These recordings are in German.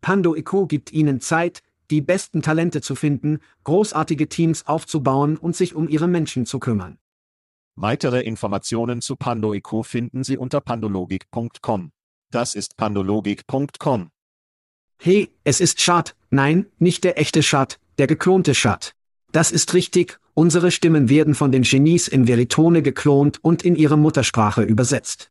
Pando IQ gibt Ihnen Zeit, die besten Talente zu finden, großartige Teams aufzubauen und sich um Ihre Menschen zu kümmern. Weitere Informationen zu PandoIQ finden Sie unter pandologik.com. Das ist pandologik.com. Hey, es ist Schad. Nein, nicht der echte Schad, der geklonte Schad. Das ist richtig, unsere Stimmen werden von den Genies in Veritone geklont und in ihre Muttersprache übersetzt.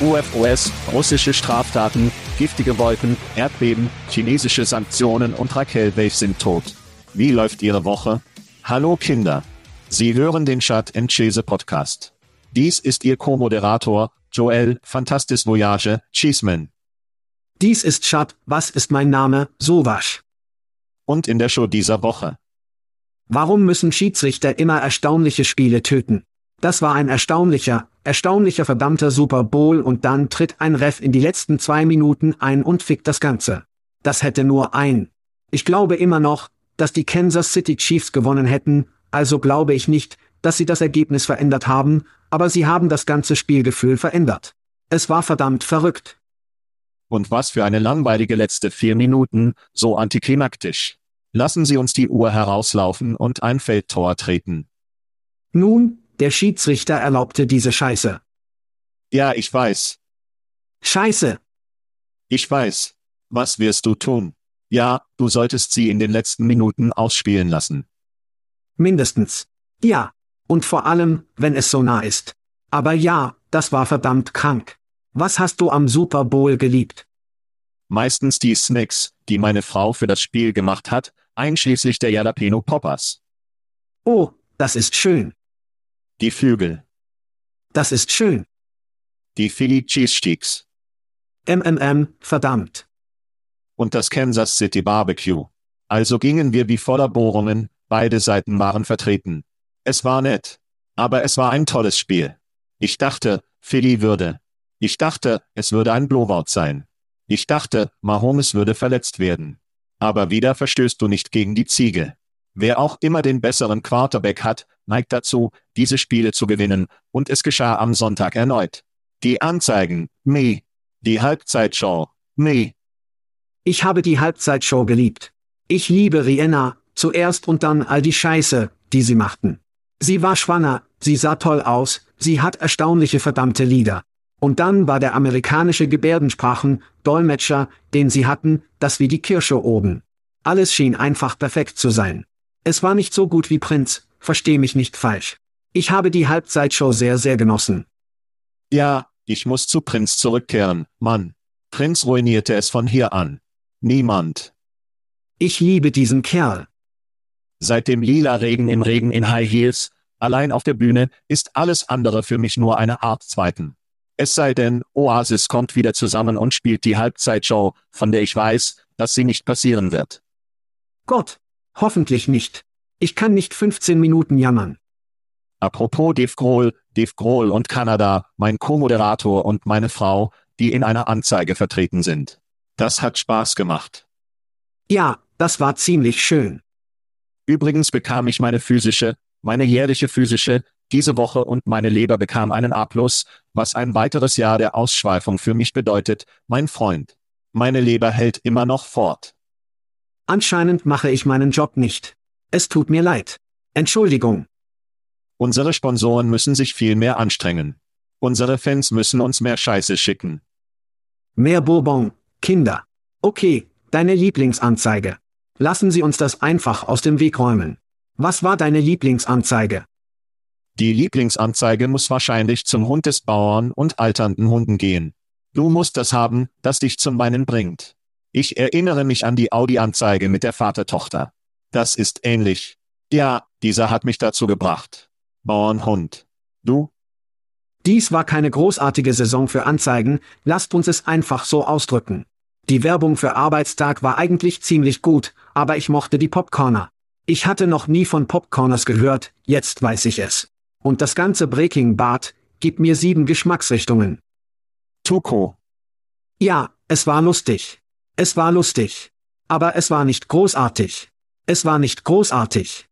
UFOS, russische Straftaten, giftige Wolken, Erdbeben, chinesische Sanktionen und Raquel Wave sind tot. Wie läuft Ihre Woche? Hallo Kinder. Sie hören den Chat Chase Podcast. Dies ist Ihr Co-Moderator, Joel, Fantastis Voyage, Cheeseman. Dies ist Chat, was ist mein Name, Sowasch. Und in der Show dieser Woche. Warum müssen Schiedsrichter immer erstaunliche Spiele töten? Das war ein erstaunlicher, erstaunlicher verdammter Super Bowl und dann tritt ein Ref in die letzten zwei Minuten ein und fickt das Ganze. Das hätte nur ein. Ich glaube immer noch, dass die Kansas City Chiefs gewonnen hätten, also glaube ich nicht, dass sie das Ergebnis verändert haben, aber sie haben das ganze Spielgefühl verändert. Es war verdammt verrückt. Und was für eine langweilige letzte vier Minuten, so antiklimaktisch. Lassen Sie uns die Uhr herauslaufen und ein Feldtor treten. Nun, der Schiedsrichter erlaubte diese Scheiße. Ja, ich weiß. Scheiße. Ich weiß. Was wirst du tun? Ja, du solltest sie in den letzten Minuten ausspielen lassen. Mindestens. Ja. Und vor allem, wenn es so nah ist. Aber ja, das war verdammt krank. Was hast du am Super Bowl geliebt? Meistens die Snacks, die meine Frau für das Spiel gemacht hat, einschließlich der Jalapeno Poppers. Oh, das ist schön. Die Flügel. Das ist schön. Die Philly Cheese Sticks. MMM, verdammt. Und das Kansas City Barbecue. Also gingen wir wie voller Bohrungen, Beide Seiten waren vertreten. Es war nett. Aber es war ein tolles Spiel. Ich dachte, Philly würde. Ich dachte, es würde ein Blowout sein. Ich dachte, Mahomes würde verletzt werden. Aber wieder verstößt du nicht gegen die Ziege. Wer auch immer den besseren Quarterback hat, neigt dazu, diese Spiele zu gewinnen, und es geschah am Sonntag erneut. Die Anzeigen, me. Die Halbzeitshow, me. Ich habe die Halbzeitshow geliebt. Ich liebe Rihanna, zuerst und dann all die Scheiße, die sie machten. Sie war schwanger, sie sah toll aus, sie hat erstaunliche verdammte Lieder. Und dann war der amerikanische Gebärdensprachen, Dolmetscher, den sie hatten, das wie die Kirsche oben. Alles schien einfach perfekt zu sein. Es war nicht so gut wie Prinz, versteh mich nicht falsch. Ich habe die Halbzeitshow sehr, sehr genossen. Ja, ich muss zu Prinz zurückkehren, Mann. Prinz ruinierte es von hier an. Niemand. Ich liebe diesen Kerl. Seit dem lila Regen im Regen in High Heels, allein auf der Bühne, ist alles andere für mich nur eine Art Zweiten. Es sei denn, Oasis kommt wieder zusammen und spielt die Halbzeitshow, von der ich weiß, dass sie nicht passieren wird. Gott, hoffentlich nicht. Ich kann nicht 15 Minuten jammern. Apropos Dave Grohl, Dave Grohl und Kanada, mein Co-Moderator und meine Frau, die in einer Anzeige vertreten sind. Das hat Spaß gemacht. Ja, das war ziemlich schön. Übrigens bekam ich meine physische, meine jährliche physische, diese Woche und meine Leber bekam einen A+, was ein weiteres Jahr der Ausschweifung für mich bedeutet, mein Freund. Meine Leber hält immer noch fort. Anscheinend mache ich meinen Job nicht. Es tut mir leid. Entschuldigung. Unsere Sponsoren müssen sich viel mehr anstrengen. Unsere Fans müssen uns mehr Scheiße schicken. Mehr Bourbon, Kinder. Okay, deine Lieblingsanzeige. Lassen Sie uns das einfach aus dem Weg räumen. Was war deine Lieblingsanzeige? Die Lieblingsanzeige muss wahrscheinlich zum Hund des Bauern und alternden Hunden gehen. Du musst das haben, das dich zum Weinen bringt. Ich erinnere mich an die Audi-Anzeige mit der Vater-Tochter. Das ist ähnlich. Ja, dieser hat mich dazu gebracht. Bauernhund. Du? Dies war keine großartige Saison für Anzeigen, lasst uns es einfach so ausdrücken. Die Werbung für Arbeitstag war eigentlich ziemlich gut, aber ich mochte die Popcorner. Ich hatte noch nie von Popcorners gehört, jetzt weiß ich es. Und das ganze Breaking Bad gibt mir sieben Geschmacksrichtungen. Tuko. Ja, es war lustig. Es war lustig. Aber es war nicht großartig. Es war nicht großartig.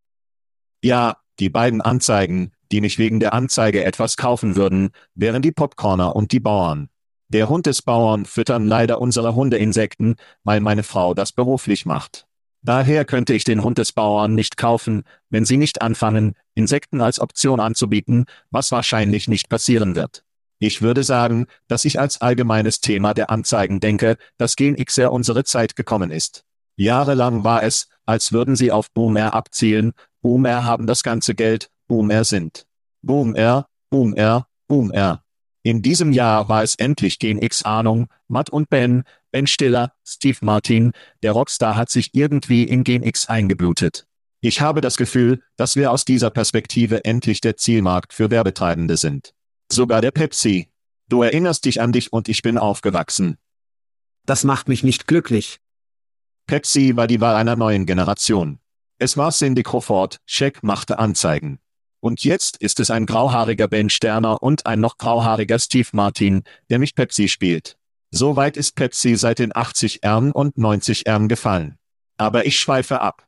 Ja, die beiden Anzeigen, die mich wegen der Anzeige etwas kaufen würden, wären die Popcorner und die Bauern. Der Hund des Bauern füttern leider unsere Hundeinsekten, weil meine Frau das beruflich macht. Daher könnte ich den Hund des Bauern nicht kaufen, wenn sie nicht anfangen, Insekten als Option anzubieten, was wahrscheinlich nicht passieren wird. Ich würde sagen, dass ich als allgemeines Thema der Anzeigen denke, dass Gen XR unsere Zeit gekommen ist. Jahrelang war es, als würden sie auf Boomer abzielen, Boomer haben das ganze Geld, Boomer sind. Boomer, Boomer, Boomer. In diesem Jahr war es endlich Gen X Ahnung, Matt und Ben, Ben Stiller, Steve Martin, der Rockstar hat sich irgendwie in Gen X eingeblutet. Ich habe das Gefühl, dass wir aus dieser Perspektive endlich der Zielmarkt für Werbetreibende sind. Sogar der Pepsi. Du erinnerst dich an dich und ich bin aufgewachsen. Das macht mich nicht glücklich. Pepsi war die Wahl einer neuen Generation. Es war Cindy Crawford, Shaq machte Anzeigen. Und jetzt ist es ein grauhaariger Ben Sterner und ein noch grauhaariger Steve Martin, der mich Pepsi spielt. So weit ist Pepsi seit den 80 Ern und 90 Ern gefallen. Aber ich schweife ab.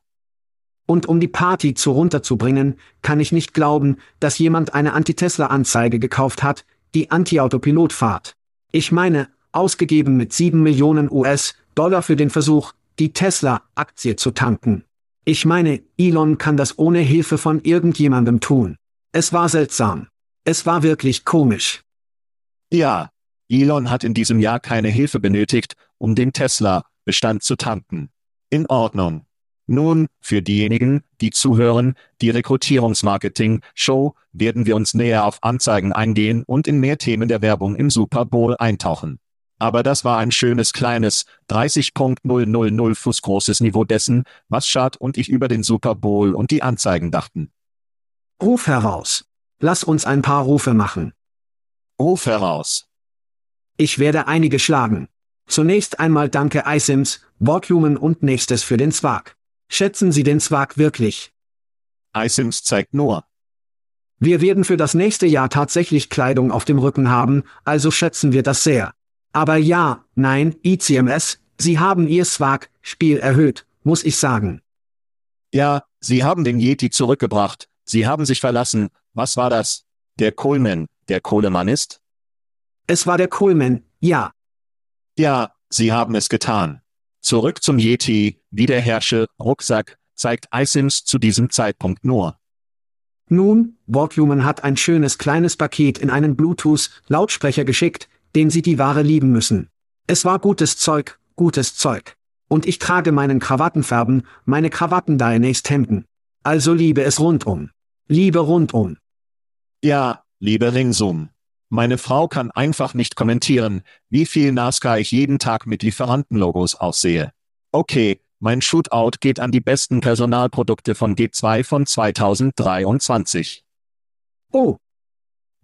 Und um die Party zu runterzubringen, kann ich nicht glauben, dass jemand eine Anti-Tesla-Anzeige gekauft hat, die Anti-Autopilot fahrt. Ich meine, ausgegeben mit 7 Millionen US-Dollar für den Versuch, die Tesla-Aktie zu tanken. Ich meine, Elon kann das ohne Hilfe von irgendjemandem tun. Es war seltsam. Es war wirklich komisch. Ja, Elon hat in diesem Jahr keine Hilfe benötigt, um den Tesla-Bestand zu tanken. In Ordnung. Nun, für diejenigen, die zuhören, die Rekrutierungsmarketing-Show, werden wir uns näher auf Anzeigen eingehen und in mehr Themen der Werbung im Super Bowl eintauchen. Aber das war ein schönes kleines 30.000 Fuß großes Niveau dessen, was Schad und ich über den Super Bowl und die Anzeigen dachten. Ruf heraus. Lass uns ein paar Rufe machen. Ruf heraus. Ich werde einige schlagen. Zunächst einmal danke iSims, Wortlumen und nächstes für den Swag. Schätzen Sie den Swag wirklich? iSims zeigt nur. Wir werden für das nächste Jahr tatsächlich Kleidung auf dem Rücken haben, also schätzen wir das sehr. Aber ja, nein, ICMS, Sie haben Ihr Swag-Spiel erhöht, muss ich sagen. Ja, Sie haben den Yeti zurückgebracht, Sie haben sich verlassen, was war das? Der Coleman, der Kohlemann ist? Es war der Coleman, ja. Ja, Sie haben es getan. Zurück zum Yeti, wie der Herrsche, Rucksack, zeigt iSims zu diesem Zeitpunkt nur. Nun, Wortlumen hat ein schönes kleines Paket in einen Bluetooth-Lautsprecher geschickt, den sie die Ware lieben müssen. Es war gutes Zeug, gutes Zeug. Und ich trage meinen Krawattenfärben, meine Krawatten Daenerys Hemden. Also liebe es rundum. Liebe rundum. Ja, liebe ringsum. Meine Frau kann einfach nicht kommentieren, wie viel NASCAR ich jeden Tag mit Lieferantenlogos aussehe. Okay, mein Shootout geht an die besten Personalprodukte von G2 von 2023. Oh.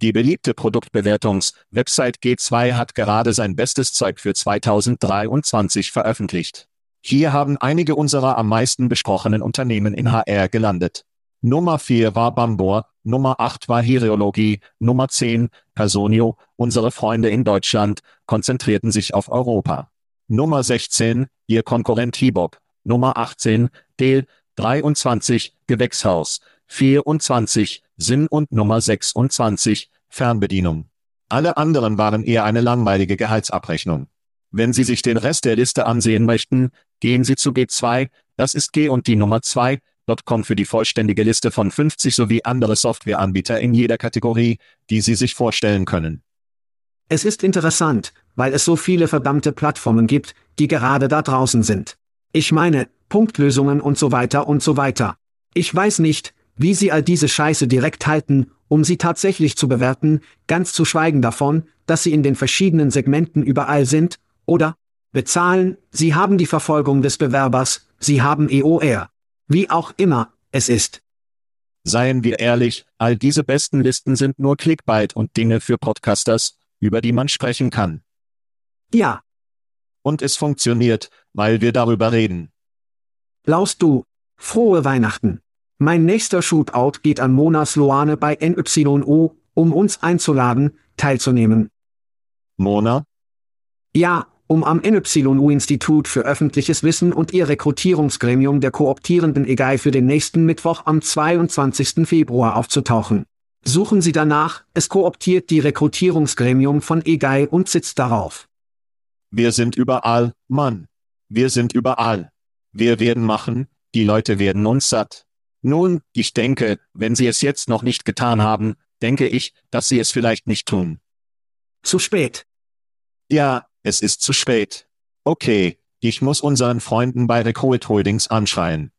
Die beliebte Produktbewertungs-Website G2 hat gerade sein bestes Zeug für 2023 veröffentlicht. Hier haben einige unserer am meisten besprochenen Unternehmen in HR gelandet. Nummer 4 war Bambor, Nummer 8 war Heriologie, Nummer 10, Personio, unsere Freunde in Deutschland, konzentrierten sich auf Europa. Nummer 16, ihr Konkurrent Hibok, Nummer 18, Del, 23, Gewächshaus, 24, Sinn und Nummer 26, Fernbedienung. Alle anderen waren eher eine langweilige Gehaltsabrechnung. Wenn Sie sich den Rest der Liste ansehen möchten, gehen Sie zu G2, das ist G und die Nummer 2, Com für die vollständige Liste von 50 sowie andere Softwareanbieter in jeder Kategorie, die Sie sich vorstellen können. Es ist interessant, weil es so viele verdammte Plattformen gibt, die gerade da draußen sind. Ich meine, Punktlösungen und so weiter und so weiter. Ich weiß nicht, wie Sie all diese Scheiße direkt halten, um sie tatsächlich zu bewerten, ganz zu schweigen davon, dass sie in den verschiedenen Segmenten überall sind, oder? Bezahlen, Sie haben die Verfolgung des Bewerbers, Sie haben EOR. Wie auch immer es ist. Seien wir ehrlich, all diese besten Listen sind nur Clickbait und Dinge für Podcasters, über die man sprechen kann. Ja. Und es funktioniert, weil wir darüber reden. Laust du, frohe Weihnachten. Mein nächster Shootout geht an Mona Sloane bei NYO, um uns einzuladen, teilzunehmen. Mona? Ja, um am NYU-Institut für öffentliches Wissen und ihr Rekrutierungsgremium der kooptierenden EGAI für den nächsten Mittwoch am 22. Februar aufzutauchen. Suchen Sie danach, es kooptiert die Rekrutierungsgremium von EGAI und sitzt darauf. Wir sind überall, Mann. Wir sind überall. Wir werden machen, die Leute werden uns satt. Nun, ich denke, wenn Sie es jetzt noch nicht getan haben, denke ich, dass Sie es vielleicht nicht tun. Zu spät. Ja, es ist zu spät. Okay, ich muss unseren Freunden bei Recruit Holdings anschreien.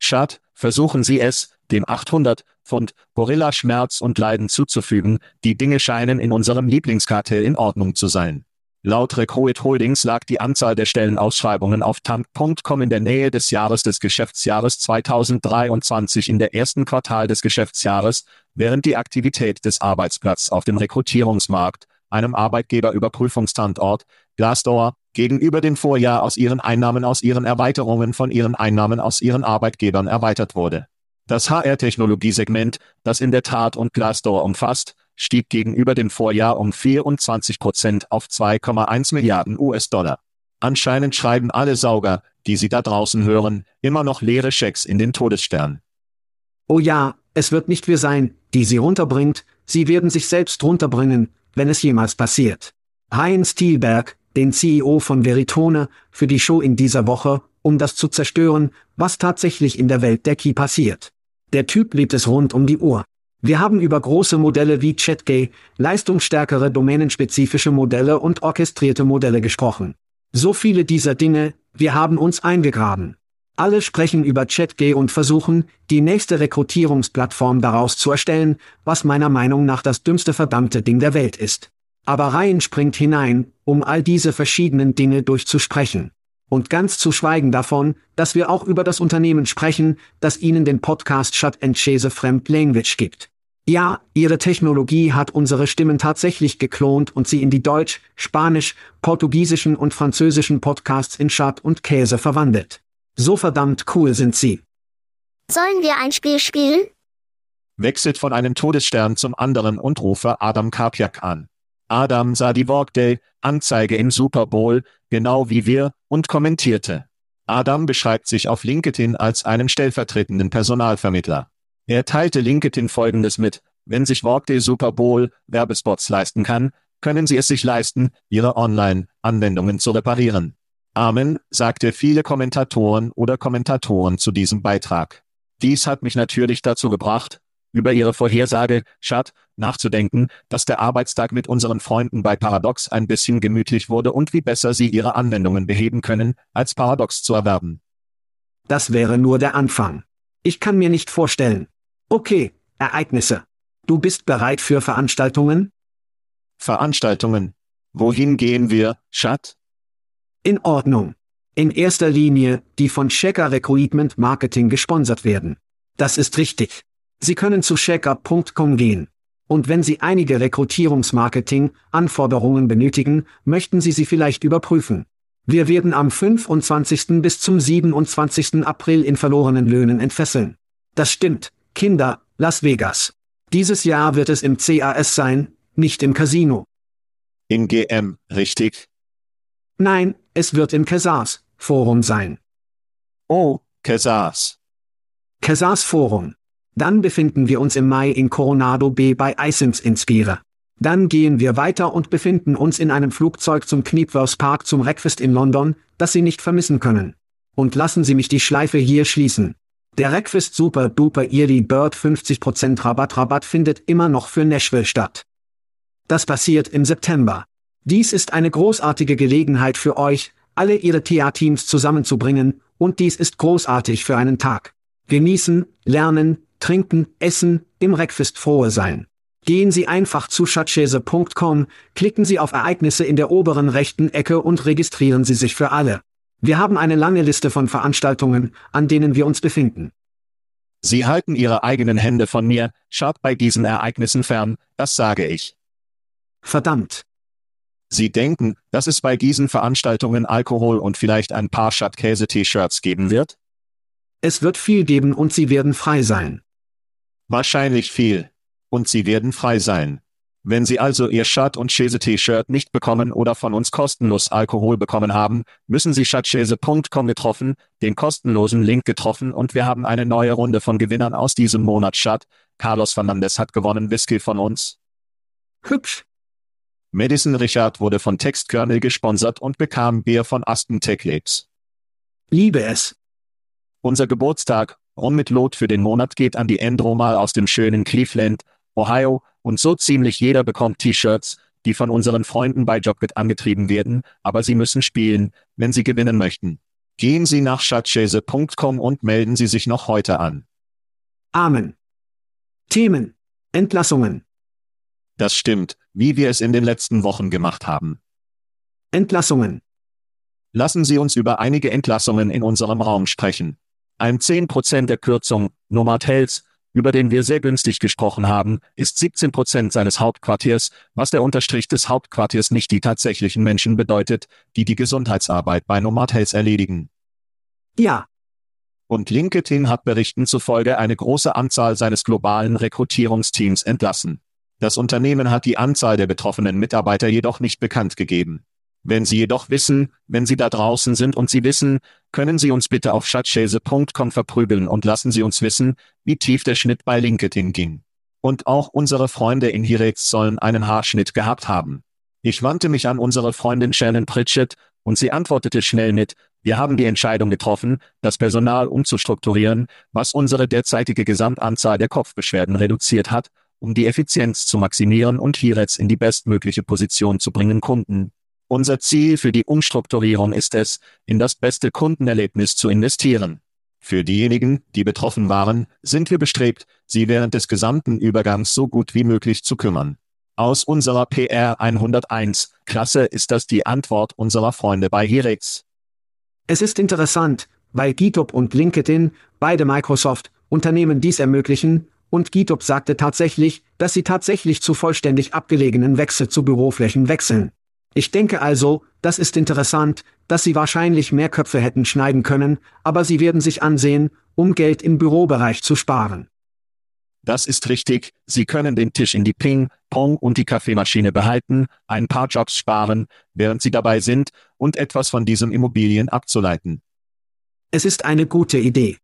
Schad, versuchen Sie es, dem 800 Pfund Gorilla Schmerz und Leiden zuzufügen, die Dinge scheinen in unserem Lieblingskartell in Ordnung zu sein. Laut Recruit Holdings lag die Anzahl der Stellenausschreibungen auf tank.com in der Nähe des Jahres des Geschäftsjahres 2023 in der ersten Quartal des Geschäftsjahres, während die Aktivität des Arbeitsplatzes auf dem Rekrutierungsmarkt, einem Arbeitgeberüberprüfungsstandort, Glassdoor, gegenüber dem Vorjahr aus ihren Einnahmen aus ihren Erweiterungen von ihren Einnahmen aus ihren Arbeitgebern erweitert wurde. Das HR-Technologiesegment, das in der Tat und Glassdoor umfasst, stieg gegenüber dem Vorjahr um 24 Prozent auf 2,1 Milliarden US-Dollar. Anscheinend schreiben alle Sauger, die Sie da draußen hören, immer noch leere Schecks in den Todesstern. Oh ja, es wird nicht wir sein, die sie runterbringt, sie werden sich selbst runterbringen, wenn es jemals passiert. Heinz Thielberg, den CEO von Veritone, für die Show in dieser Woche, um das zu zerstören, was tatsächlich in der Welt der Key passiert. Der Typ lebt es rund um die Uhr. Wir haben über große Modelle wie ChatGay, leistungsstärkere domänenspezifische Modelle und orchestrierte Modelle gesprochen. So viele dieser Dinge, wir haben uns eingegraben. Alle sprechen über ChatGay und versuchen, die nächste Rekrutierungsplattform daraus zu erstellen, was meiner Meinung nach das dümmste verdammte Ding der Welt ist. Aber Ryan springt hinein, um all diese verschiedenen Dinge durchzusprechen. Und ganz zu schweigen davon, dass wir auch über das Unternehmen sprechen, das Ihnen den Podcast Shut and Chase Fremd Language gibt. Ja, Ihre Technologie hat unsere Stimmen tatsächlich geklont und sie in die Deutsch, Spanisch, Portugiesischen und Französischen Podcasts in Shut und Käse verwandelt. So verdammt cool sind sie. Sollen wir ein Spiel spielen? Wechselt von einem Todesstern zum anderen und rufe Adam Karpiak an. Adam sah die Workday-Anzeige im Super Bowl, genau wie wir, und kommentierte. Adam beschreibt sich auf LinkedIn als einen stellvertretenden Personalvermittler. Er teilte LinkedIn folgendes mit, wenn sich Workday Super Bowl Werbespots leisten kann, können sie es sich leisten, ihre Online-Anwendungen zu reparieren. Amen, sagte viele Kommentatoren oder Kommentatoren zu diesem Beitrag. Dies hat mich natürlich dazu gebracht, über ihre Vorhersage, Schad, nachzudenken, dass der Arbeitstag mit unseren Freunden bei Paradox ein bisschen gemütlich wurde und wie besser sie ihre Anwendungen beheben können, als Paradox zu erwerben. Das wäre nur der Anfang. Ich kann mir nicht vorstellen. Okay, Ereignisse. Du bist bereit für Veranstaltungen? Veranstaltungen. Wohin gehen wir, Schad? In Ordnung. In erster Linie, die von Checker Recruitment Marketing gesponsert werden. Das ist richtig. Sie können zu checker.com gehen. Und wenn Sie einige Rekrutierungsmarketing-Anforderungen benötigen, möchten Sie sie vielleicht überprüfen. Wir werden am 25. bis zum 27. April in verlorenen Löhnen entfesseln. Das stimmt, Kinder, Las Vegas. Dieses Jahr wird es im CAS sein, nicht im Casino. Im GM, richtig? Nein, es wird im Casars Forum sein. Oh, Casars. Casars Forum. Dann befinden wir uns im Mai in Coronado Bay bei Isims Inspire. Dann gehen wir weiter und befinden uns in einem Flugzeug zum Knipworth Park zum Breakfast in London, das Sie nicht vermissen können. Und lassen Sie mich die Schleife hier schließen. Der Breakfast Super Duper Early Bird 50% Rabatt Rabatt findet immer noch für Nashville statt. Das passiert im September. Dies ist eine großartige Gelegenheit für euch, alle Ihre TA-Teams zusammenzubringen, und dies ist großartig für einen Tag. Genießen, lernen, trinken, essen, im Breakfast frohe sein. Gehen Sie einfach zu schatzschäse.com, klicken Sie auf Ereignisse in der oberen rechten Ecke und registrieren Sie sich für alle. Wir haben eine lange Liste von Veranstaltungen, an denen wir uns befinden. Sie halten Ihre eigenen Hände von mir, schaut bei diesen Ereignissen fern, das sage ich. Verdammt. Sie denken, dass es bei diesen Veranstaltungen Alkohol und vielleicht ein paar Schattkäse-T-Shirts geben wird? Es wird viel geben und Sie werden frei sein. Wahrscheinlich viel. Und Sie werden frei sein. Wenn Sie also Ihr Schatt- und Schäse-T-Shirt nicht bekommen oder von uns kostenlos Alkohol bekommen haben, müssen Sie schattschäse.com getroffen, den kostenlosen Link getroffen und wir haben eine neue Runde von Gewinnern aus diesem Monat Schatt. Carlos Fernandez hat gewonnen Whisky von uns. Hübsch. Madison Richard wurde von Textkernel gesponsert und bekam Bier von Aston Tech Labs. Liebe es. Unser Geburtstag, Rum mit Lot für den Monat geht an die Endromal aus dem schönen Cleveland, Ohio, und so ziemlich jeder bekommt T-Shirts, die von unseren Freunden bei Jobbit angetrieben werden, aber sie müssen spielen, wenn sie gewinnen möchten. Gehen Sie nach schatzschäse.com und melden Sie sich noch heute an. Amen. Themen. Entlassungen. Das stimmt, wie wir es in den letzten Wochen gemacht haben. Entlassungen. Lassen Sie uns über einige Entlassungen in unserem Raum sprechen. Ein 10% der Kürzung, Nomad Health, über den wir sehr günstig gesprochen haben, ist 17% seines Hauptquartiers, was der Unterstrich des Hauptquartiers nicht die tatsächlichen Menschen bedeutet, die die Gesundheitsarbeit bei Nomad Health erledigen. Ja. Und LinkedIn hat Berichten zufolge eine große Anzahl seines globalen Rekrutierungsteams entlassen. Das Unternehmen hat die Anzahl der betroffenen Mitarbeiter jedoch nicht bekannt gegeben. Wenn Sie jedoch wissen, wenn Sie da draußen sind und Sie wissen, können Sie uns bitte auf schatzschäse.com verprügeln und lassen Sie uns wissen, wie tief der Schnitt bei LinkedIn ging. Und auch unsere Freunde in Hirex sollen einen Haarschnitt gehabt haben. Ich wandte mich an unsere Freundin Shannon Pritchett, und sie antwortete schnell mit, wir haben die Entscheidung getroffen, das Personal umzustrukturieren, was unsere derzeitige Gesamtanzahl der Kopfbeschwerden reduziert hat, um die Effizienz zu maximieren und Hiretz in die bestmögliche Position zu bringen Kunden. Unser Ziel für die Umstrukturierung ist es, in das beste Kundenerlebnis zu investieren. Für diejenigen, die betroffen waren, sind wir bestrebt, sie während des gesamten Übergangs so gut wie möglich zu kümmern. Aus unserer PR 101 Klasse ist das die Antwort unserer Freunde bei Hirex. Es ist interessant, weil GitHub und LinkedIn, beide Microsoft, Unternehmen dies ermöglichen, und GitHub sagte tatsächlich, dass sie tatsächlich zu vollständig abgelegenen Wechsel zu Büroflächen wechseln. Ich denke also, das ist interessant, dass sie wahrscheinlich mehr Köpfe hätten schneiden können, aber sie werden sich ansehen, um Geld im Bürobereich zu sparen. Das ist richtig, Sie können den Tisch in die Ping, Pong und die Kaffeemaschine behalten, ein paar Jobs sparen, während Sie dabei sind, und etwas von diesen Immobilien abzuleiten. Es ist eine gute Idee.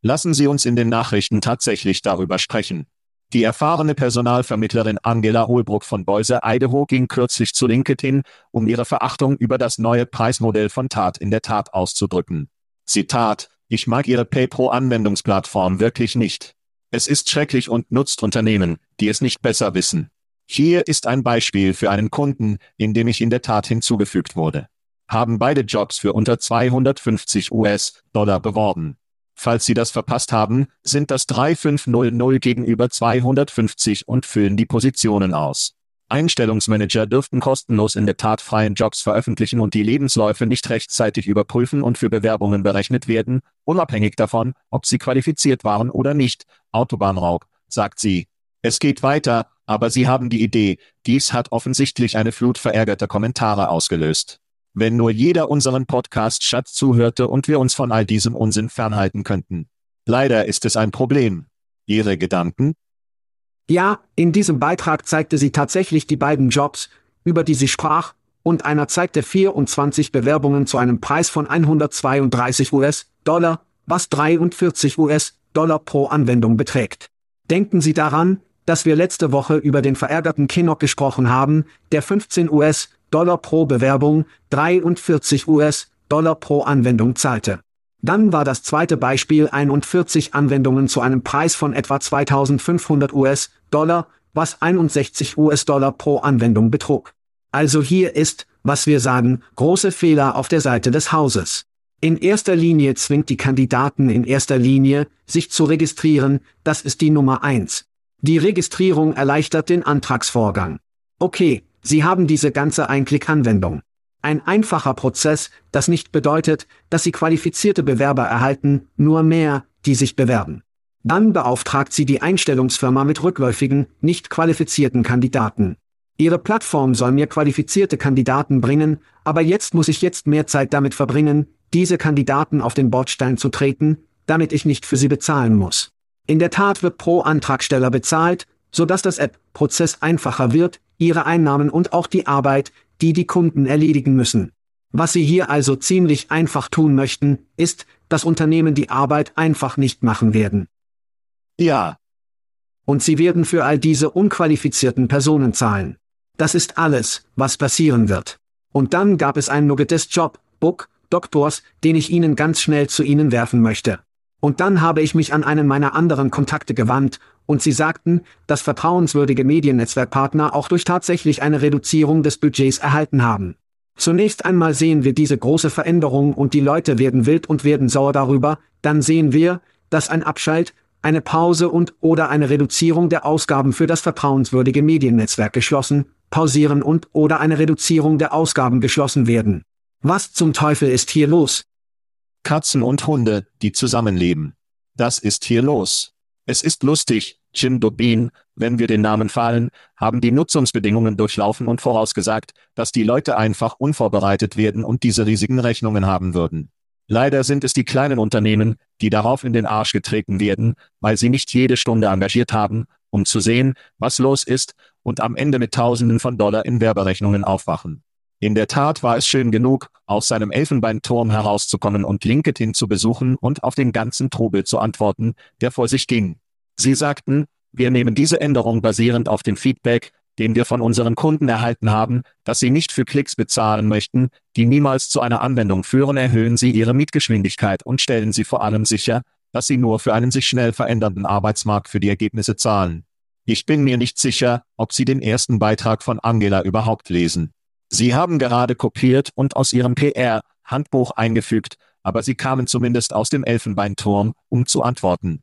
Lassen Sie uns in den Nachrichten tatsächlich darüber sprechen. Die erfahrene Personalvermittlerin Angela Holbrook von Boise, Idaho ging kürzlich zu LinkedIn, um ihre Verachtung über das neue Preismodell von Tat in der Tat auszudrücken. Zitat, ich mag Ihre PayPro-Anwendungsplattform wirklich nicht. Es ist schrecklich und nutzt Unternehmen, die es nicht besser wissen. Hier ist ein Beispiel für einen Kunden, in dem ich in der Tat hinzugefügt wurde. Haben beide Jobs für unter 250 US-Dollar beworben. Falls Sie das verpasst haben, sind das 3500 gegenüber 250 und füllen die Positionen aus. Einstellungsmanager dürften kostenlos in der Tat freien Jobs veröffentlichen und die Lebensläufe nicht rechtzeitig überprüfen und für Bewerbungen berechnet werden, unabhängig davon, ob sie qualifiziert waren oder nicht. Autobahnraub, sagt sie. Es geht weiter, Aber Sie haben die Idee, dies hat offensichtlich eine Flut verärgerter Kommentare ausgelöst. Wenn nur jeder unseren Podcast-Schatz zuhörte und wir uns von all diesem Unsinn fernhalten könnten. Leider ist es ein Problem. Ihre Gedanken? Ja, in diesem Beitrag zeigte sie tatsächlich die beiden Jobs, über die sie sprach, und einer zeigte 24 Bewerbungen zu einem Preis von 132 US-Dollar, was 43 US-Dollar pro Anwendung beträgt. Denken Sie daran, dass wir letzte Woche über den verärgerten Kinnock gesprochen haben, der 15 US-Dollar pro Bewerbung, 43 US-Dollar pro Anwendung zahlte. Dann war das zweite Beispiel 41 Anwendungen zu einem Preis von etwa 2500 US-Dollar, was 61 US-Dollar pro Anwendung betrug. Also hier ist, was wir sagen, große Fehler auf der Seite des Hauses. In erster Linie zwingt die Kandidaten in erster Linie, sich zu registrieren, das ist die Nummer eins. Die Registrierung erleichtert den Antragsvorgang. Okay, Sie haben diese ganze Einklick-Anwendung. Ein einfacher Prozess, das nicht bedeutet, dass Sie qualifizierte Bewerber erhalten, nur mehr, die sich bewerben. Dann beauftragt sie die Einstellungsfirma mit rückläufigen, nicht qualifizierten Kandidaten. Ihre Plattform soll mir qualifizierte Kandidaten bringen, aber jetzt muss ich jetzt mehr Zeit damit verbringen, diese Kandidaten auf den Bordstein zu treten, damit ich nicht für sie bezahlen muss. In der Tat wird pro Antragsteller bezahlt, sodass das App-Prozess einfacher wird, ihre Einnahmen und auch die Arbeit, die die Kunden erledigen müssen. Was Sie hier also ziemlich einfach tun möchten, ist, dass Unternehmen die Arbeit einfach nicht machen werden. Ja. Und sie werden für all diese unqualifizierten Personen zahlen. Das ist alles, was passieren wird. Und dann gab es ein Nugget Job, Book, Doktors, den ich Ihnen ganz schnell zu Ihnen werfen möchte. Und dann habe ich mich an einen meiner anderen Kontakte gewandt, und sie sagten, dass vertrauenswürdige Mediennetzwerkpartner auch durch tatsächlich eine Reduzierung des Budgets erhalten haben. Zunächst einmal sehen wir diese große Veränderung und die Leute werden wild und werden sauer darüber, dann sehen wir, dass ein Abschalt, eine Pause und oder eine Reduzierung der Ausgaben für das vertrauenswürdige Mediennetzwerk geschlossen, pausieren und oder eine Reduzierung der Ausgaben geschlossen werden. Was zum Teufel ist hier los? Katzen und Hunde, die zusammenleben. Das ist hier los. Es ist lustig, Jim Dobin, wenn wir den Namen fallen, haben die Nutzungsbedingungen durchlaufen und vorausgesagt, dass die Leute einfach unvorbereitet werden und diese riesigen Rechnungen haben würden. Leider sind es die kleinen Unternehmen, die darauf in den Arsch getreten werden, weil sie nicht jede Stunde engagiert haben, um zu sehen, was los ist, und am Ende mit Tausenden von Dollar in Werberechnungen aufwachen. In der Tat war es schön genug, aus seinem Elfenbeinturm herauszukommen und LinkedIn zu besuchen und auf den ganzen Trubel zu antworten, der vor sich ging. Sie sagten, wir nehmen diese Änderung basierend auf dem Feedback, den wir von unseren Kunden erhalten haben, dass sie nicht für Klicks bezahlen möchten, die niemals zu einer Anwendung führen, erhöhen sie ihre Mietgeschwindigkeit und stellen sie vor allem sicher, dass sie nur für einen sich schnell verändernden Arbeitsmarkt für die Ergebnisse zahlen. Ich bin mir nicht sicher, ob Sie den ersten Beitrag von Angela überhaupt lesen. Sie haben gerade kopiert und aus Ihrem PR-Handbuch eingefügt, aber Sie kamen zumindest aus dem Elfenbeinturm, um zu antworten.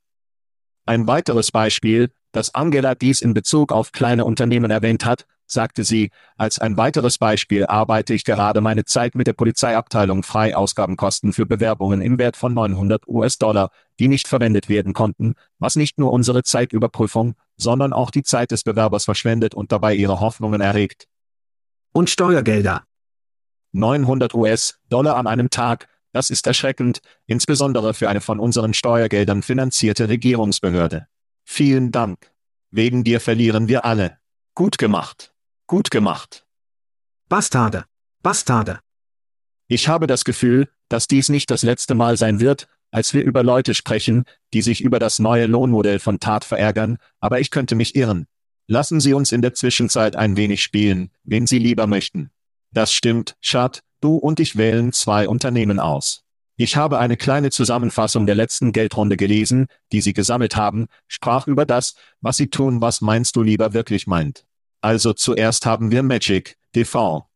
Ein weiteres Beispiel, dass Angela dies in Bezug auf kleine Unternehmen erwähnt hat, sagte sie, als ein weiteres Beispiel arbeite ich gerade meine Zeit mit der Polizeiabteilung frei Ausgabenkosten für Bewerbungen im Wert von 900 US-Dollar, die nicht verwendet werden konnten, was nicht nur unsere Zeitüberprüfung, sondern auch die Zeit des Bewerbers verschwendet und dabei ihre Hoffnungen erregt und Steuergelder. 900 US-Dollar an einem Tag, das ist erschreckend, insbesondere für eine von unseren Steuergeldern finanzierte Regierungsbehörde. Vielen Dank. Wegen dir verlieren wir alle. Gut gemacht. Gut gemacht. Bastarde. Bastarde. Ich habe das Gefühl, dass dies nicht das letzte Mal sein wird, als wir über Leute sprechen, die sich über das neue Lohnmodell von Tat verärgern, aber ich könnte mich irren. Lassen Sie uns in der Zwischenzeit ein wenig spielen, wen Sie lieber möchten. Das stimmt, Schad, du und ich wählen zwei Unternehmen aus. Ich habe eine kleine Zusammenfassung der letzten Geldrunde gelesen, die Sie gesammelt haben, sprach über das, was Sie tun, was meinst du lieber wirklich meint. Also zuerst haben wir Magic, TV.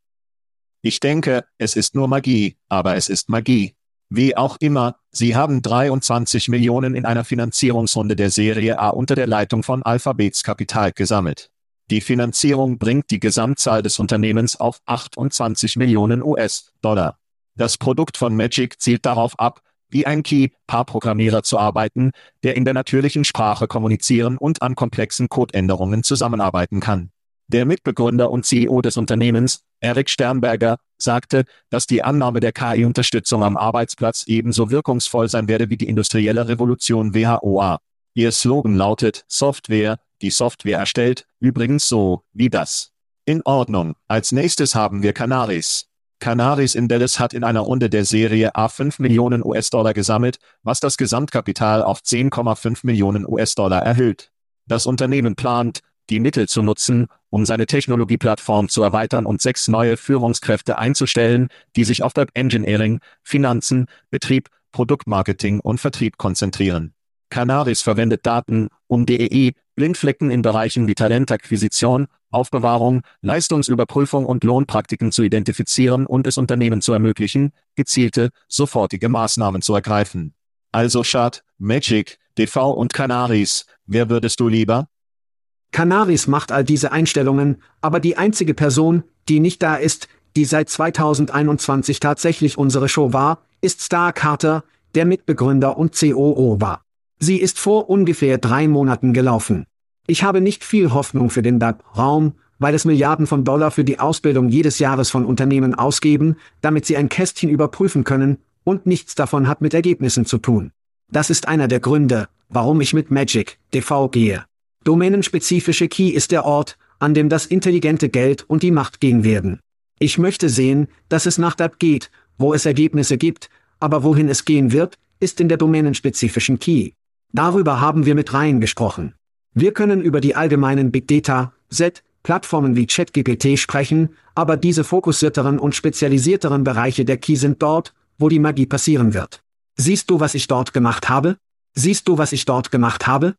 Ich denke, es ist nur Magie, aber es ist Magie. Wie auch immer, sie haben 23 Millionen in einer Finanzierungsrunde der Serie A unter der Leitung von Alphabets Kapital gesammelt. Die Finanzierung bringt die Gesamtzahl des Unternehmens auf 28 Millionen US-Dollar. Das Produkt von Magic zielt darauf ab, wie ein Key-Paar-Programmierer zu arbeiten, der in der natürlichen Sprache kommunizieren und an komplexen Codeänderungen zusammenarbeiten kann. Der Mitbegründer und CEO des Unternehmens, Eric Sternberger, sagte, dass die Annahme der KI-Unterstützung am Arbeitsplatz ebenso wirkungsvoll sein werde wie die industrielle Revolution WHOA. Ihr Slogan lautet Software, die Software erstellt, übrigens so, wie das. In Ordnung. Als nächstes haben wir Canaris. Canaris in Dallas hat in einer Runde der Serie A 5 Millionen US-Dollar gesammelt, was das Gesamtkapital auf 10,5 Millionen US-Dollar erhöht. Das Unternehmen plant, die Mittel zu nutzen, um seine Technologieplattform zu erweitern und sechs neue Führungskräfte einzustellen, die sich auf Web Engineering, Finanzen, Betrieb, Produktmarketing und Vertrieb konzentrieren. Canaris verwendet Daten, um DEI, Blindflecken in Bereichen wie Talentakquisition, Aufbewahrung, Leistungsüberprüfung und Lohnpraktiken zu identifizieren und es Unternehmen zu ermöglichen, gezielte, sofortige Maßnahmen zu ergreifen. Also Schad, Magic, DV und Canaris, wer würdest du lieber? Canaris macht all diese Einstellungen, aber die einzige Person, die nicht da ist, die seit 2021 tatsächlich unsere Show war, ist Star Carter, der Mitbegründer und COO war. Sie ist vor ungefähr drei Monaten gelaufen. Ich habe nicht viel Hoffnung für den DAP-Raum, weil es Milliarden von Dollar für die Ausbildung jedes Jahres von Unternehmen ausgeben, damit sie ein Kästchen überprüfen können, und nichts davon hat mit Ergebnissen zu tun. Das ist einer der Gründe, warum ich mit Magic, DV gehe. Domänenspezifische Key ist der Ort, an dem das intelligente Geld und die Macht gehen werden. Ich möchte sehen, dass es nach DAP geht, wo es Ergebnisse gibt, aber wohin es gehen wird, ist in der domänenspezifischen Key. Darüber haben wir mit Reihen gesprochen. Wir können über die allgemeinen Big Data, Z, Plattformen wie ChatGPT sprechen, aber diese fokussierteren und spezialisierteren Bereiche der Key sind dort, wo die Magie passieren wird. Siehst du, was ich dort gemacht habe? Siehst du, was ich dort gemacht habe?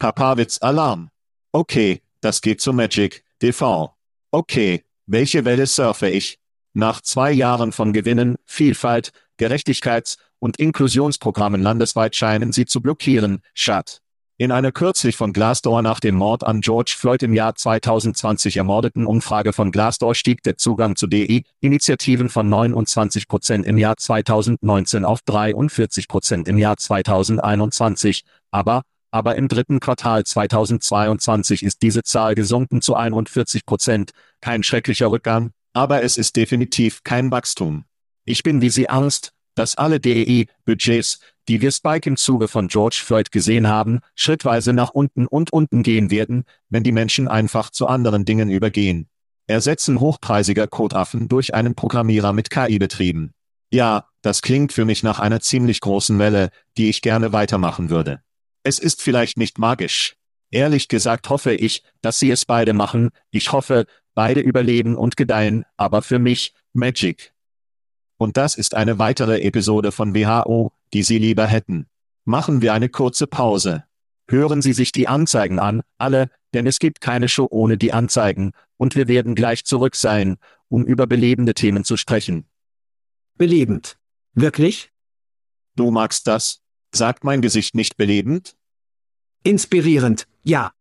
Papawitz Alarm. Okay, das geht zu Magic, DV. Okay, welche Welle surfe ich? Nach zwei Jahren von Gewinnen, Vielfalt, Gerechtigkeits- und Inklusionsprogrammen landesweit scheinen sie zu blockieren, Schad. In einer kürzlich von Glassdoor nach dem Mord an George Floyd im Jahr 2020 ermordeten Umfrage von Glassdoor stieg der Zugang zu DI-Initiativen von 29 Prozent im Jahr 2019 auf 43 Prozent im Jahr 2021, aber, aber im dritten Quartal 2022 ist diese Zahl gesunken zu 41 Prozent, kein schrecklicher Rückgang, aber es ist definitiv kein Wachstum. Ich bin wie Sie Angst, dass alle DEI-Budgets, die wir Spike im Zuge von George Floyd gesehen haben, schrittweise nach unten und unten gehen werden, wenn die Menschen einfach zu anderen Dingen übergehen. Ersetzen hochpreisiger Codeaffen durch einen Programmierer mit KI betrieben. Ja, das klingt für mich nach einer ziemlich großen Welle, die ich gerne weitermachen würde. Es ist vielleicht nicht magisch. Ehrlich gesagt hoffe ich, dass sie es beide machen, ich hoffe, beide überleben und gedeihen, aber für mich, Magic. Und das ist eine weitere Episode von WHO, die Sie lieber hätten. Machen wir eine kurze Pause. Hören Sie sich die Anzeigen an, alle, denn es gibt keine Show ohne die Anzeigen, und wir werden gleich zurück sein, um über belebende Themen zu sprechen. Belebend. Wirklich? Du magst das? Sagt mein Gesicht nicht belebend? Inspirierend, ja.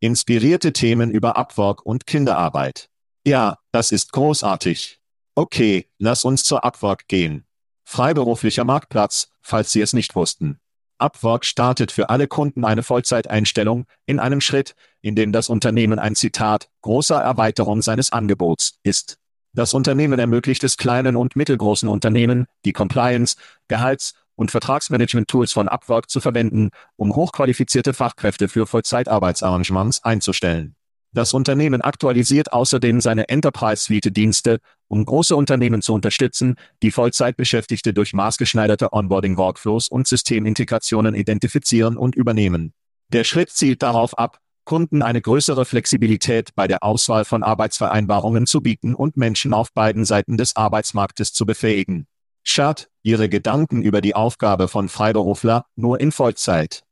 Inspirierte Themen über Upwork und Kinderarbeit. Ja, das ist großartig. Okay, lass uns zur Upwork gehen. Freiberuflicher Marktplatz, falls Sie es nicht wussten. Upwork startet für alle Kunden eine Vollzeiteinstellung in einem Schritt, in dem das Unternehmen ein Zitat großer Erweiterung seines Angebots ist. Das Unternehmen ermöglicht es kleinen und mittelgroßen Unternehmen, die Compliance, Gehalts- und Vertragsmanagement-Tools von Upwork zu verwenden, um hochqualifizierte Fachkräfte für Vollzeitarbeitsarrangements einzustellen. Das Unternehmen aktualisiert außerdem seine Enterprise-Suite-Dienste, um große Unternehmen zu unterstützen, die Vollzeitbeschäftigte durch maßgeschneiderte Onboarding-Workflows und Systemintegrationen identifizieren und übernehmen. Der Schritt zielt darauf ab, Kunden eine größere Flexibilität bei der Auswahl von Arbeitsvereinbarungen zu bieten und Menschen auf beiden Seiten des Arbeitsmarktes zu befähigen. Schad, Ihre Gedanken über die Aufgabe von Freiberufler nur in Vollzeit.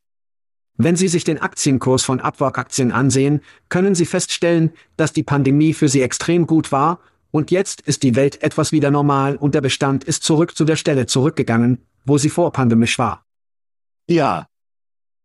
Wenn Sie sich den Aktienkurs von Upwork-Aktien ansehen, können Sie feststellen, dass die Pandemie für sie extrem gut war, und jetzt ist die Welt etwas wieder normal und der Bestand ist zurück zu der Stelle zurückgegangen, wo sie vorpandemisch war. Ja.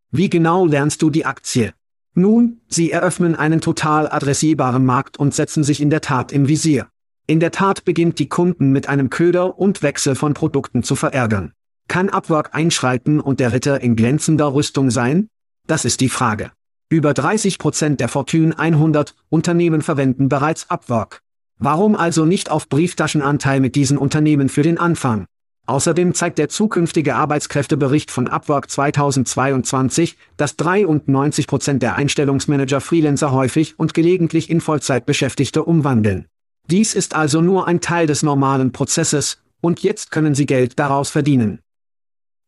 Wie genau lernst du die Aktie? Nun, sie eröffnen einen total adressierbaren Markt und setzen sich in der Tat im Visier. In der Tat beginnt die Kunden mit einem Köder und Wechsel von Produkten zu verärgern. Kann Upwork einschreiten und der Ritter in glänzender Rüstung sein? Das ist die Frage. Über 30 Prozent der Fortune 100 Unternehmen verwenden bereits Upwork. Warum also nicht auf Brieftaschenanteil mit diesen Unternehmen für den Anfang? Außerdem zeigt der zukünftige Arbeitskräftebericht von Upwork 2022, dass 93 Prozent der Einstellungsmanager Freelancer häufig und gelegentlich in Vollzeitbeschäftigte umwandeln. Dies ist also nur ein Teil des normalen Prozesses, und jetzt können Sie Geld daraus verdienen.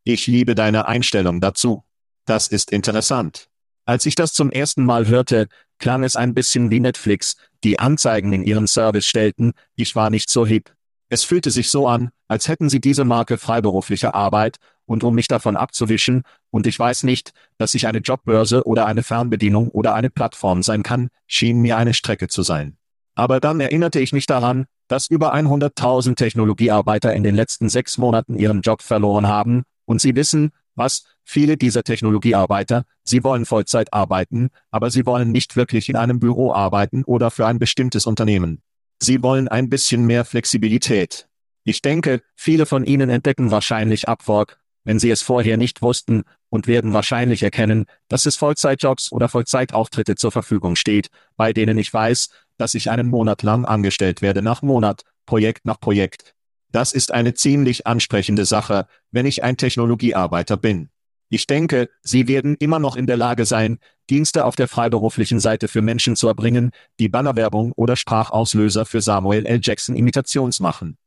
Ich liebe deine Einstellung dazu. Das ist interessant. Als ich das zum ersten Mal hörte, klang es ein bisschen wie Netflix, die Anzeigen in ihren Service stellten, ich war nicht so hip. Es fühlte sich so an, als hätten sie diese Marke freiberuflicher Arbeit, und um mich davon abzuwischen, und ich weiß nicht, dass ich eine Jobbörse oder eine Fernbedienung oder eine Plattform sein kann, schien mir eine Strecke zu sein. Aber dann erinnerte ich mich daran, dass über 100.000 Technologiearbeiter in den letzten sechs Monaten ihren Job verloren haben, und sie wissen, was, viele dieser Technologiearbeiter, sie wollen Vollzeit arbeiten, aber sie wollen nicht wirklich in einem Büro arbeiten oder für ein bestimmtes Unternehmen. Sie wollen ein bisschen mehr Flexibilität. Ich denke, viele von Ihnen entdecken wahrscheinlich Upwork, wenn sie es vorher nicht wussten, und werden wahrscheinlich erkennen, dass es Vollzeitjobs oder Vollzeitauftritte zur Verfügung steht, bei denen ich weiß, dass ich einen Monat lang angestellt werde nach Monat, Projekt nach Projekt. Das ist eine ziemlich ansprechende Sache, wenn ich ein Technologiearbeiter bin. Ich denke, Sie werden immer noch in der Lage sein, Dienste auf der freiberuflichen Seite für Menschen zu erbringen, die Bannerwerbung oder Sprachauslöser für Samuel L. Jackson Imitations machen.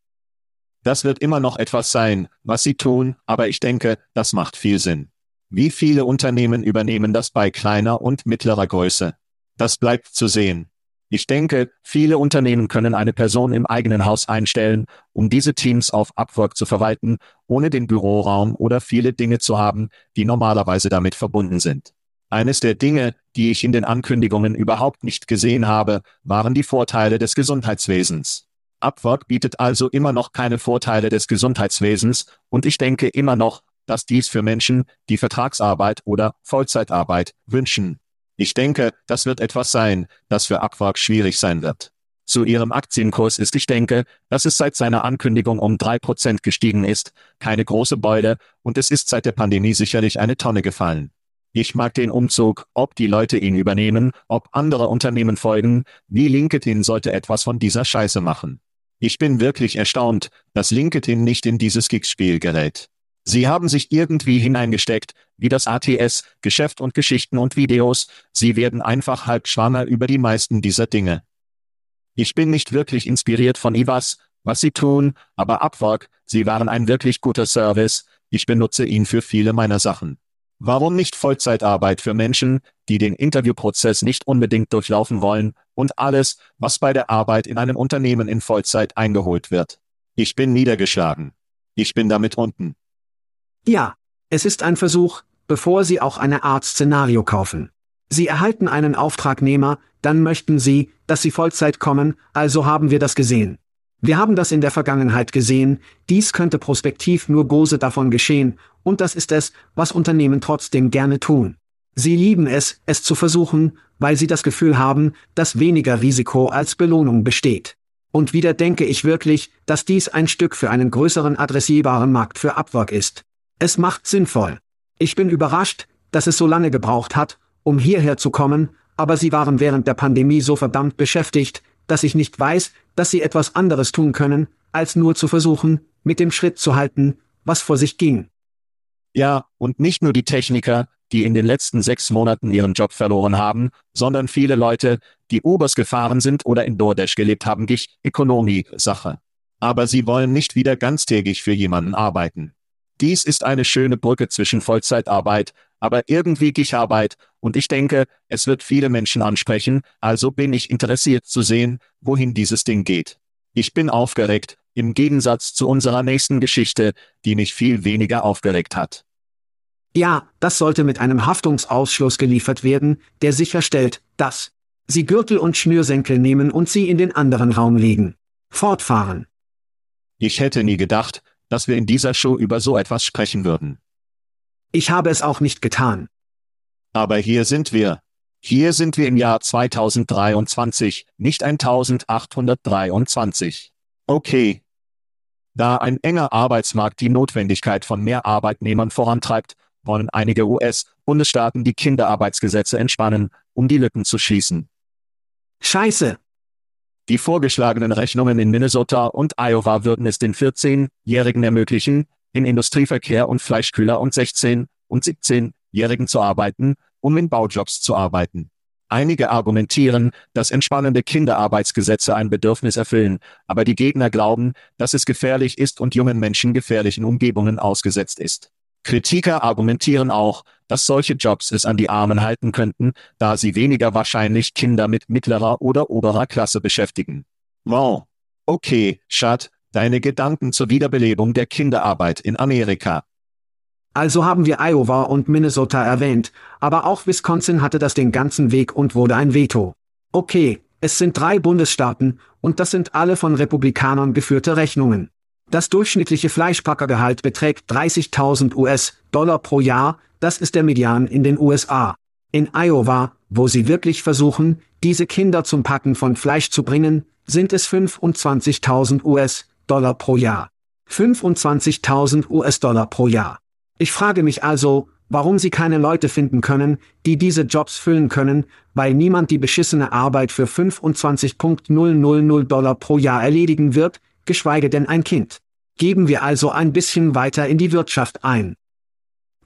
Das wird immer noch etwas sein, was Sie tun, aber ich denke, das macht viel Sinn. Wie viele Unternehmen übernehmen das bei kleiner und mittlerer Größe? Das bleibt zu sehen. Ich denke, viele Unternehmen können eine Person im eigenen Haus einstellen, um diese Teams auf Upwork zu verwalten, ohne den Büroraum oder viele Dinge zu haben, die normalerweise damit verbunden sind. Eines der Dinge, die ich in den Ankündigungen überhaupt nicht gesehen habe, waren die Vorteile des Gesundheitswesens. Upwork bietet also immer noch keine Vorteile des Gesundheitswesens, und ich denke immer noch, dass dies für Menschen, die Vertragsarbeit oder Vollzeitarbeit wünschen, ich denke, das wird etwas sein, das für Aquark schwierig sein wird. Zu ihrem Aktienkurs ist ich denke, dass es seit seiner Ankündigung um drei Prozent gestiegen ist, keine große Beule, und es ist seit der Pandemie sicherlich eine Tonne gefallen. Ich mag den Umzug, ob die Leute ihn übernehmen, ob andere Unternehmen folgen, wie LinkedIn sollte etwas von dieser Scheiße machen. Ich bin wirklich erstaunt, dass LinkedIn nicht in dieses Gig-Spiel gerät. Sie haben sich irgendwie hineingesteckt, wie das ATS, Geschäft und Geschichten und Videos, Sie werden einfach halb schwanger über die meisten dieser Dinge. Ich bin nicht wirklich inspiriert von IWAS, was Sie tun, aber Upwork, Sie waren ein wirklich guter Service, ich benutze ihn für viele meiner Sachen. Warum nicht Vollzeitarbeit für Menschen, die den Interviewprozess nicht unbedingt durchlaufen wollen, und alles, was bei der Arbeit in einem Unternehmen in Vollzeit eingeholt wird? Ich bin niedergeschlagen. Ich bin damit unten. Ja, es ist ein Versuch, bevor Sie auch eine Art Szenario kaufen. Sie erhalten einen Auftragnehmer, dann möchten Sie, dass Sie Vollzeit kommen, also haben wir das gesehen. Wir haben das in der Vergangenheit gesehen, dies könnte prospektiv nur Gose davon geschehen, und das ist es, was Unternehmen trotzdem gerne tun. Sie lieben es, es zu versuchen, weil sie das Gefühl haben, dass weniger Risiko als Belohnung besteht. Und wieder denke ich wirklich, dass dies ein Stück für einen größeren adressierbaren Markt für Upwork ist. Es macht sinnvoll. Ich bin überrascht, dass es so lange gebraucht hat, um hierher zu kommen, aber sie waren während der Pandemie so verdammt beschäftigt, dass ich nicht weiß, dass sie etwas anderes tun können, als nur zu versuchen, mit dem Schritt zu halten, was vor sich ging. Ja, und nicht nur die Techniker, die in den letzten sechs Monaten ihren Job verloren haben, sondern viele Leute, die Ubers gefahren sind oder in DoorDash gelebt haben, ich, Ökonomie-Sache. Aber sie wollen nicht wieder ganztägig für jemanden arbeiten. Dies ist eine schöne Brücke zwischen Vollzeitarbeit, aber irgendwie Gicharbeit, und ich denke, es wird viele Menschen ansprechen, also bin ich interessiert zu sehen, wohin dieses Ding geht. Ich bin aufgeregt, im Gegensatz zu unserer nächsten Geschichte, die mich viel weniger aufgeregt hat. Ja, das sollte mit einem Haftungsausschluss geliefert werden, der sicherstellt, dass Sie Gürtel und Schnürsenkel nehmen und sie in den anderen Raum legen. Fortfahren. Ich hätte nie gedacht, dass wir in dieser Show über so etwas sprechen würden. Ich habe es auch nicht getan. Aber hier sind wir. Hier sind wir im Jahr 2023, nicht 1823. Okay. Da ein enger Arbeitsmarkt die Notwendigkeit von mehr Arbeitnehmern vorantreibt, wollen einige US-Bundesstaaten die Kinderarbeitsgesetze entspannen, um die Lücken zu schließen. Scheiße. Die vorgeschlagenen Rechnungen in Minnesota und Iowa würden es den 14-Jährigen ermöglichen, in Industrieverkehr und Fleischkühler und 16- und 17-Jährigen zu arbeiten, um in Baujobs zu arbeiten. Einige argumentieren, dass entspannende Kinderarbeitsgesetze ein Bedürfnis erfüllen, aber die Gegner glauben, dass es gefährlich ist und jungen Menschen gefährlichen Umgebungen ausgesetzt ist. Kritiker argumentieren auch, dass solche Jobs es an die Armen halten könnten, da sie weniger wahrscheinlich Kinder mit mittlerer oder oberer Klasse beschäftigen. Wow. Okay, Schad, deine Gedanken zur Wiederbelebung der Kinderarbeit in Amerika. Also haben wir Iowa und Minnesota erwähnt, aber auch Wisconsin hatte das den ganzen Weg und wurde ein Veto. Okay, es sind drei Bundesstaaten, und das sind alle von Republikanern geführte Rechnungen. Das durchschnittliche Fleischpackergehalt beträgt 30.000 US-Dollar pro Jahr, das ist der Median in den USA. In Iowa, wo sie wirklich versuchen, diese Kinder zum Packen von Fleisch zu bringen, sind es 25.000 US-Dollar pro Jahr. 25.000 US-Dollar pro Jahr. Ich frage mich also, warum sie keine Leute finden können, die diese Jobs füllen können, weil niemand die beschissene Arbeit für 25.000 Dollar pro Jahr erledigen wird, geschweige denn ein Kind. Geben wir also ein bisschen weiter in die Wirtschaft ein.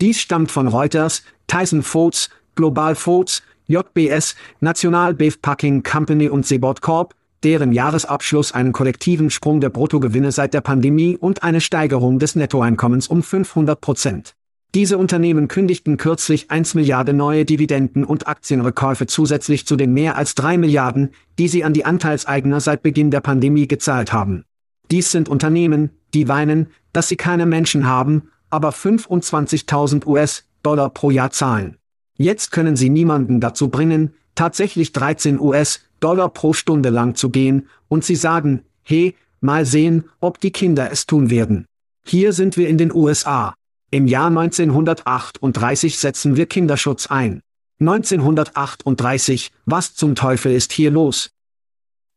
Dies stammt von Reuters, Tyson Foods, Global Foods, JBS, National Beef Packing Company und Sebot Corp, deren Jahresabschluss einen kollektiven Sprung der Bruttogewinne seit der Pandemie und eine Steigerung des Nettoeinkommens um 500 Prozent. Diese Unternehmen kündigten kürzlich 1 Milliarde neue Dividenden und Aktienrückkäufe zusätzlich zu den mehr als 3 Milliarden, die sie an die Anteilseigner seit Beginn der Pandemie gezahlt haben. Dies sind Unternehmen, die weinen, dass sie keine Menschen haben, aber 25.000 US-Dollar pro Jahr zahlen. Jetzt können sie niemanden dazu bringen, tatsächlich 13 US Dollar pro Stunde lang zu gehen, und sie sagen, hey, mal sehen, ob die Kinder es tun werden. Hier sind wir in den USA. Im Jahr 1938 setzen wir Kinderschutz ein. 1938, was zum Teufel ist hier los?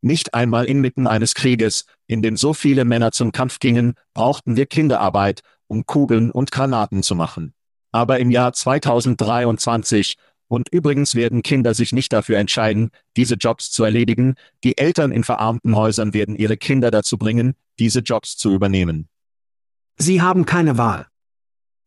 Nicht einmal inmitten eines Krieges, in dem so viele Männer zum Kampf gingen, brauchten wir Kinderarbeit, um Kugeln und Granaten zu machen. Aber im Jahr 2023, und übrigens werden Kinder sich nicht dafür entscheiden, diese Jobs zu erledigen, die Eltern in verarmten Häusern werden ihre Kinder dazu bringen, diese Jobs zu übernehmen. Sie haben keine Wahl.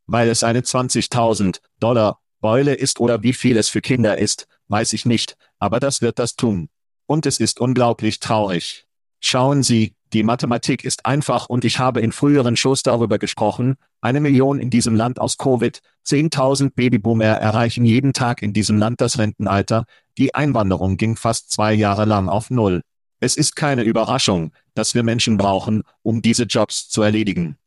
Weil es eine 20.000 Dollar Beule ist oder wie viel es für Kinder ist, weiß ich nicht, aber das wird das tun. Und es ist unglaublich traurig. Schauen Sie, die Mathematik ist einfach und ich habe in früheren Shows darüber gesprochen, eine Million in diesem Land aus Covid, 10.000 Babyboomer erreichen jeden Tag in diesem Land das Rentenalter, die Einwanderung ging fast zwei Jahre lang auf Null. Es ist keine Überraschung, dass wir Menschen brauchen, um diese Jobs zu erledigen.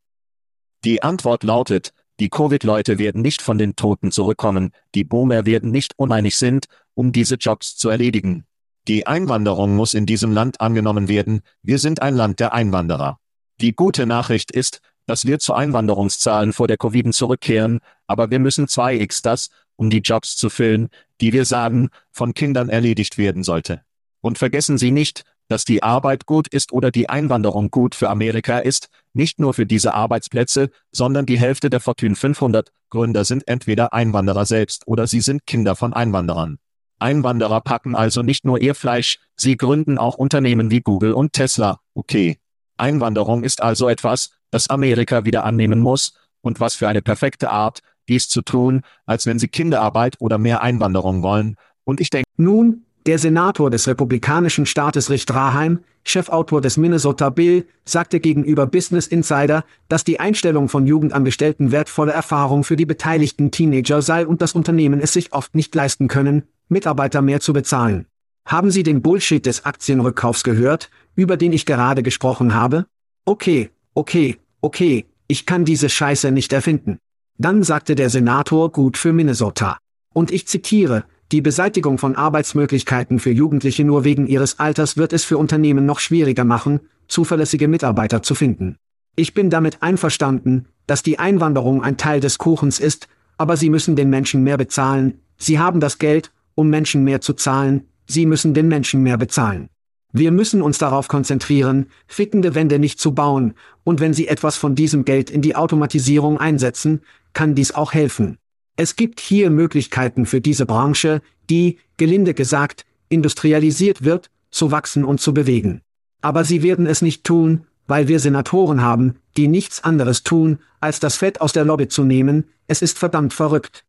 Die Antwort lautet, die Covid-Leute werden nicht von den Toten zurückkommen, die Boomer werden nicht uneinig sind, um diese Jobs zu erledigen. Die Einwanderung muss in diesem Land angenommen werden, wir sind ein Land der Einwanderer. Die gute Nachricht ist, dass wir zu Einwanderungszahlen vor der Covid zurückkehren, aber wir müssen 2x das, um die Jobs zu füllen, die wir sagen, von Kindern erledigt werden sollte. Und vergessen Sie nicht, dass die Arbeit gut ist oder die Einwanderung gut für Amerika ist, nicht nur für diese Arbeitsplätze, sondern die Hälfte der Fortune 500 Gründer sind entweder Einwanderer selbst oder sie sind Kinder von Einwanderern. Einwanderer packen also nicht nur ihr Fleisch, sie gründen auch Unternehmen wie Google und Tesla. Okay. Einwanderung ist also etwas, das Amerika wieder annehmen muss, und was für eine perfekte Art, dies zu tun, als wenn sie Kinderarbeit oder mehr Einwanderung wollen. Und ich denke, nun, der Senator des republikanischen Staates Rich Raheim, Chefautor des Minnesota Bill, sagte gegenüber Business Insider, dass die Einstellung von Jugendangestellten wertvolle Erfahrung für die beteiligten Teenager sei und das Unternehmen es sich oft nicht leisten können, Mitarbeiter mehr zu bezahlen. Haben Sie den Bullshit des Aktienrückkaufs gehört, über den ich gerade gesprochen habe? Okay, okay, okay, ich kann diese Scheiße nicht erfinden. Dann sagte der Senator gut für Minnesota. Und ich zitiere, die Beseitigung von Arbeitsmöglichkeiten für Jugendliche nur wegen ihres Alters wird es für Unternehmen noch schwieriger machen, zuverlässige Mitarbeiter zu finden. Ich bin damit einverstanden, dass die Einwanderung ein Teil des Kuchens ist, aber sie müssen den Menschen mehr bezahlen, sie haben das Geld, um Menschen mehr zu zahlen, sie müssen den Menschen mehr bezahlen. Wir müssen uns darauf konzentrieren, fickende Wände nicht zu bauen, und wenn Sie etwas von diesem Geld in die Automatisierung einsetzen, kann dies auch helfen. Es gibt hier Möglichkeiten für diese Branche, die, gelinde gesagt, industrialisiert wird, zu wachsen und zu bewegen. Aber sie werden es nicht tun, weil wir Senatoren haben, die nichts anderes tun, als das Fett aus der Lobby zu nehmen, es ist verdammt verrückt.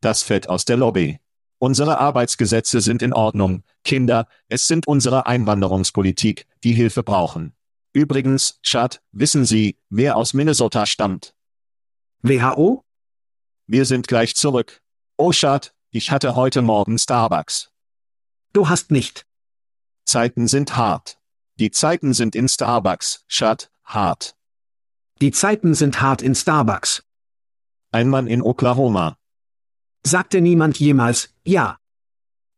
Das Fett aus der Lobby. Unsere Arbeitsgesetze sind in Ordnung, Kinder, es sind unsere Einwanderungspolitik, die Hilfe brauchen. Übrigens, Chad, wissen Sie, wer aus Minnesota stammt? WHO? Wir sind gleich zurück. Oh Chad, ich hatte heute Morgen Starbucks. Du hast nicht. Zeiten sind hart. Die Zeiten sind in Starbucks, Chad, hart. Die Zeiten sind hart in Starbucks. Ein Mann in Oklahoma. Sagte niemand jemals, ja.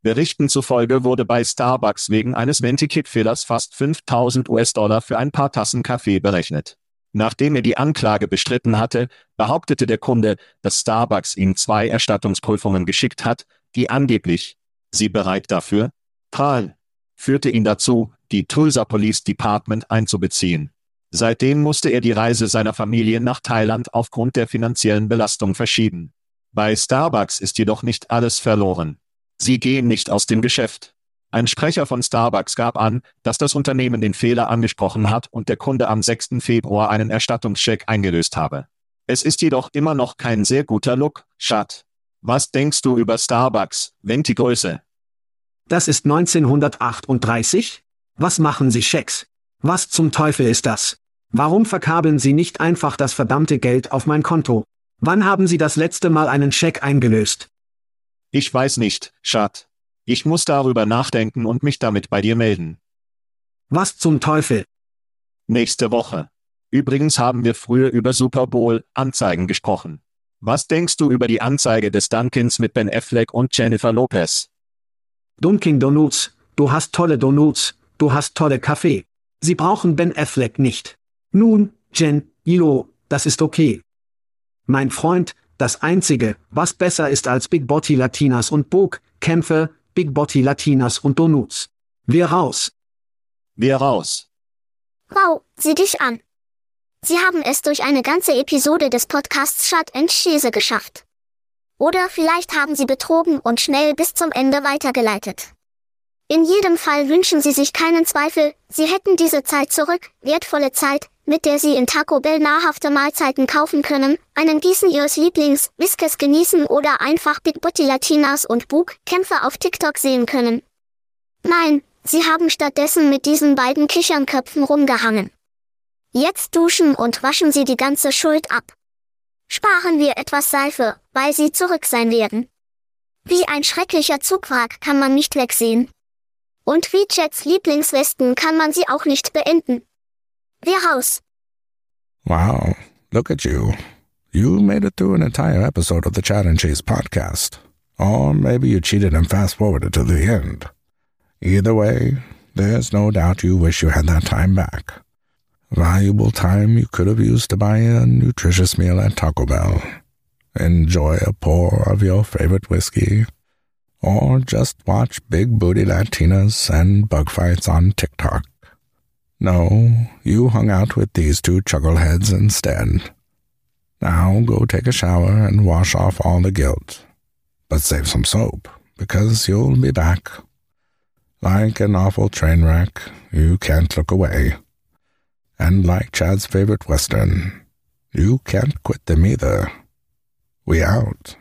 Berichten zufolge wurde bei Starbucks wegen eines Ventikit-Fehlers fast 5000 US-Dollar für ein paar Tassen Kaffee berechnet. Nachdem er die Anklage bestritten hatte, behauptete der Kunde, dass Starbucks ihm zwei Erstattungsprüfungen geschickt hat, die angeblich, Sie bereit dafür? Prall. Führte ihn dazu, die Tulsa Police Department einzubeziehen. Seitdem musste er die Reise seiner Familie nach Thailand aufgrund der finanziellen Belastung verschieben. Bei Starbucks ist jedoch nicht alles verloren. Sie gehen nicht aus dem Geschäft. Ein Sprecher von Starbucks gab an, dass das Unternehmen den Fehler angesprochen hat und der Kunde am 6. Februar einen Erstattungscheck eingelöst habe. Es ist jedoch immer noch kein sehr guter Look, Schat. Was denkst du über Starbucks, Venti-Größe? Das ist 1938? Was machen Sie Schecks? Was zum Teufel ist das? Warum verkabeln Sie nicht einfach das verdammte Geld auf mein Konto? Wann haben Sie das letzte Mal einen Scheck eingelöst? Ich weiß nicht, Schat. Ich muss darüber nachdenken und mich damit bei dir melden. Was zum Teufel? Nächste Woche. Übrigens haben wir früher über Super Bowl Anzeigen gesprochen. Was denkst du über die Anzeige des Dunkins mit Ben Affleck und Jennifer Lopez? Dunkin Donuts, du hast tolle Donuts, du hast tolle Kaffee. Sie brauchen Ben Affleck nicht. Nun, Jen, Ilo, das ist okay. Mein Freund, das Einzige, was besser ist als Big Botty Latinas und Bog, Kämpfe, Big Botty Latinas und Donuts. Wir raus. Wir raus. Wow, sieh dich an. Sie haben es durch eine ganze Episode des Podcasts Shut and Cheese geschafft. Oder vielleicht haben Sie betrogen und schnell bis zum Ende weitergeleitet. In jedem Fall wünschen Sie sich keinen Zweifel, Sie hätten diese Zeit zurück, wertvolle Zeit, mit der Sie in Taco Bell nahrhafte Mahlzeiten kaufen können, einen Gießen Ihres Lieblings, Whiskers genießen oder einfach Big Booty Latinas und Bug Kämpfe auf TikTok sehen können. Nein, Sie haben stattdessen mit diesen beiden Kichernköpfen rumgehangen. Jetzt duschen und waschen Sie die ganze Schuld ab. Sparen wir etwas Seife, weil Sie zurück sein werden. Wie ein schrecklicher Zugwrack kann man nicht wegsehen. Und wie Jets Lieblingswesten kann man sie auch nicht beenden. Wir raus. Wow, look at you. You made it through an entire episode of the Chat and Cheese podcast. Or maybe you cheated and fast forwarded to the end. Either way, there's no doubt you wish you had that time back. Valuable time you could have used to buy a nutritious meal at Taco Bell. Enjoy a pour of your favorite whiskey or just watch big booty Latinas and bug fights on TikTok. No, you hung out with these two chuckleheads instead. Now go take a shower and wash off all the guilt. But save some soap, because you'll be back. Like an awful train wreck, you can't look away. And like Chad's favorite Western, you can't quit them either. We out.